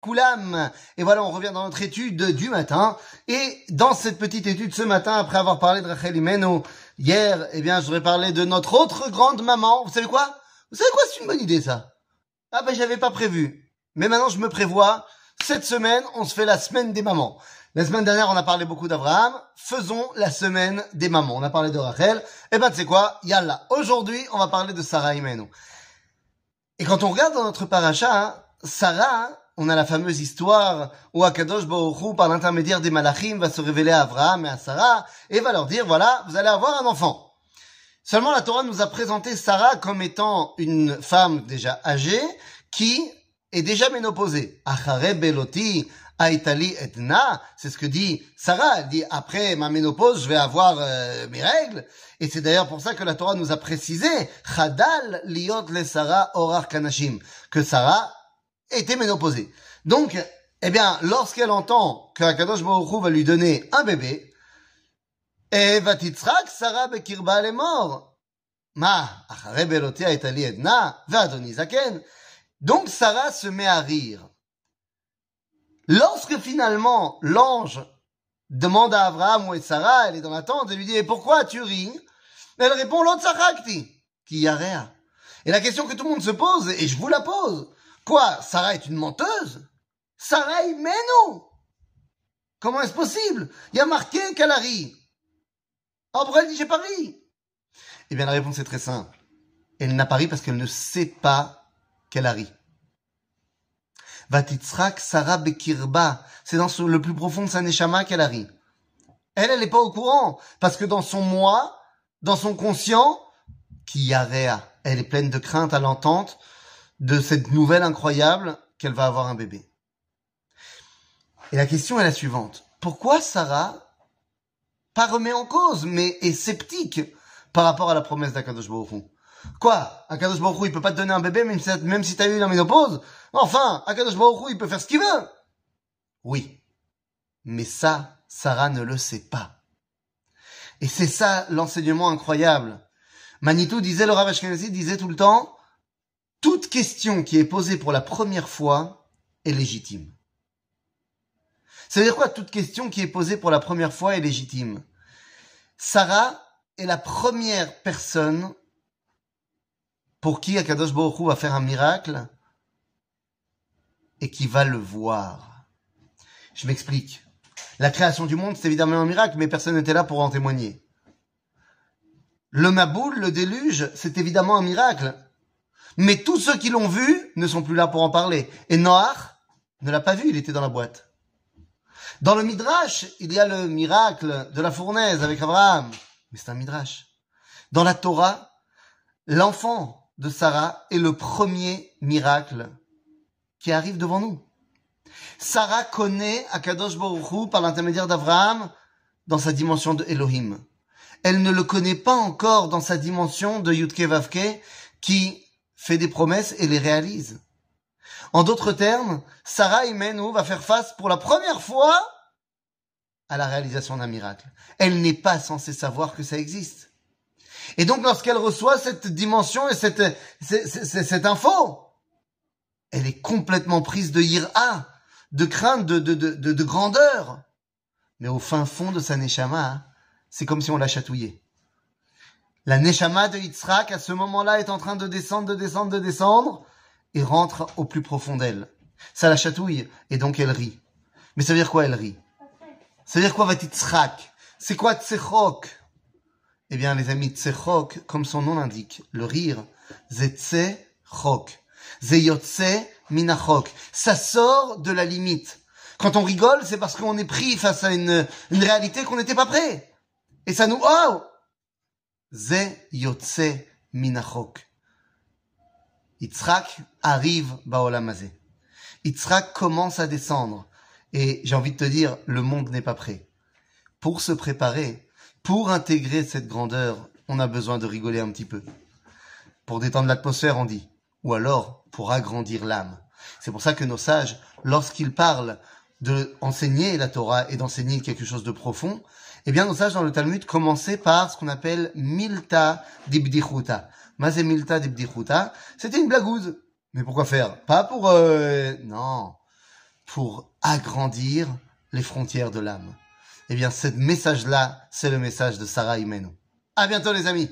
Koulam. Et voilà, on revient dans notre étude du matin. Et dans cette petite étude ce matin, après avoir parlé de Rachel Imeno, hier, eh bien, je voudrais parler de notre autre grande maman. Vous savez quoi? Vous savez quoi? C'est une bonne idée, ça. Ah ben, j'avais pas prévu. Mais maintenant, je me prévois. Cette semaine, on se fait la semaine des mamans. La semaine dernière, on a parlé beaucoup d'Abraham. Faisons la semaine des mamans. On a parlé de Rachel. Eh ben, tu sais quoi? Yalla. Aujourd'hui, on va parler de Sarah Imeno. Et quand on regarde dans notre paracha, hein, Sarah, hein, on a la fameuse histoire où Akadosh Baruch par l'intermédiaire des malachim, va se révéler à Abraham et à Sarah et va leur dire, voilà, vous allez avoir un enfant. Seulement, la Torah nous a présenté Sarah comme étant une femme déjà âgée qui est déjà ménopausée. Achare beloti aitali etna, c'est ce que dit Sarah. Elle dit, après ma ménopause, je vais avoir euh, mes règles. Et c'est d'ailleurs pour ça que la Torah nous a précisé, Chadal liot le Sarah orar kanashim, que Sarah était ménopausée. Donc, eh bien, lorsqu'elle entend que Akadosh Baruch va lui donner un bébé, et Vatitzrak, Sarah Bekirba, est mort. Ma, et ali edna, zaken. Donc, Sarah se met à rire. Lorsque finalement, l'ange demande à Abraham où est Sarah, elle est dans l'attente, et lui dit, et pourquoi tu ris? Elle répond, l'autre qui y a rien. Et la question que tout le monde se pose, et je vous la pose, Quoi Sarah est une menteuse? Sarah mais non Comment est-ce possible? Il y a marqué qu'elle a ri. Oh, elle dit j'ai pas ri. Eh bien, la réponse est très simple. Elle n'a pas ri parce qu'elle ne sait pas qu'elle a ri. Vatitzrak Sarah Bekirba. C'est dans le plus profond de sa qu'elle a ri. Elle, elle n'est pas au courant. Parce que dans son moi, dans son conscient, qui y a elle est pleine de crainte à l'entente de cette nouvelle incroyable qu'elle va avoir un bébé. Et la question est la suivante. Pourquoi Sarah, pas remet en cause, mais est sceptique par rapport à la promesse d'Akadosh Baruch Quoi? Akadosh Baruch il peut pas te donner un bébé même si, même si t'as eu la ménopause? Enfin, Akadosh Baruch il peut faire ce qu'il veut Oui. Mais ça, Sarah ne le sait pas. Et c'est ça l'enseignement incroyable. Manitou disait, le Rav disait tout le temps, toute question qui est posée pour la première fois est légitime. Ça veut dire quoi toute question qui est posée pour la première fois est légitime? Sarah est la première personne pour qui Akadosh Baruch va faire un miracle et qui va le voir. Je m'explique. La création du monde, c'est évidemment un miracle, mais personne n'était là pour en témoigner. Le Maboul, le déluge, c'est évidemment un miracle, mais tous ceux qui l'ont vu ne sont plus là pour en parler. Et Noach ne l'a pas vu, il était dans la boîte. Dans le Midrash, il y a le miracle de la fournaise avec Abraham. Mais c'est un Midrash. Dans la Torah, l'enfant de Sarah est le premier miracle qui arrive devant nous. Sarah connaît Akadosh Baruch par l'intermédiaire d'Abraham dans sa dimension de Elohim. Elle ne le connaît pas encore dans sa dimension de Yudke Vavke qui fait des promesses et les réalise. En d'autres termes, Sarah Imenu va faire face pour la première fois à la réalisation d'un miracle. Elle n'est pas censée savoir que ça existe. Et donc lorsqu'elle reçoit cette dimension et cette, cette, info, elle est complètement prise de ira, de crainte, de, de, de, de grandeur. Mais au fin fond de sa neshama, c'est comme si on la chatouillait. La Neshama de Yitzhak, à ce moment-là, est en train de descendre, de descendre, de descendre, et rentre au plus profond d'elle. Ça la chatouille, et donc elle rit. Mais ça veut dire quoi, elle rit? Ça veut dire quoi, va Yitzhak? C'est quoi Tsechok Eh bien, les amis, Tsechok, comme son nom l'indique, le rire, Zetzechok. Zeyotse minachok. Ça sort de la limite. Quand on rigole, c'est parce qu'on est pris face à une, une réalité qu'on n'était pas prêt. Et ça nous, oh, Ze yotse minachok. Yitzhak arrive baolamazé. Yitzhak commence à descendre. Et j'ai envie de te dire, le monde n'est pas prêt. Pour se préparer, pour intégrer cette grandeur, on a besoin de rigoler un petit peu. Pour détendre l'atmosphère, on dit. Ou alors, pour agrandir l'âme. C'est pour ça que nos sages, lorsqu'ils parlent de enseigner la Torah et d'enseigner quelque chose de profond, eh bien, nos sages dans le Talmud commençaient par ce qu'on appelle Milta d'Ibdichuta. Mazé Milta C'était une blagouze. Mais pourquoi faire? Pas pour... Euh... Non. pour agrandir les frontières de l'âme. Eh bien, ce message-là, c'est le message de Sarah Imenu. À bientôt, les amis!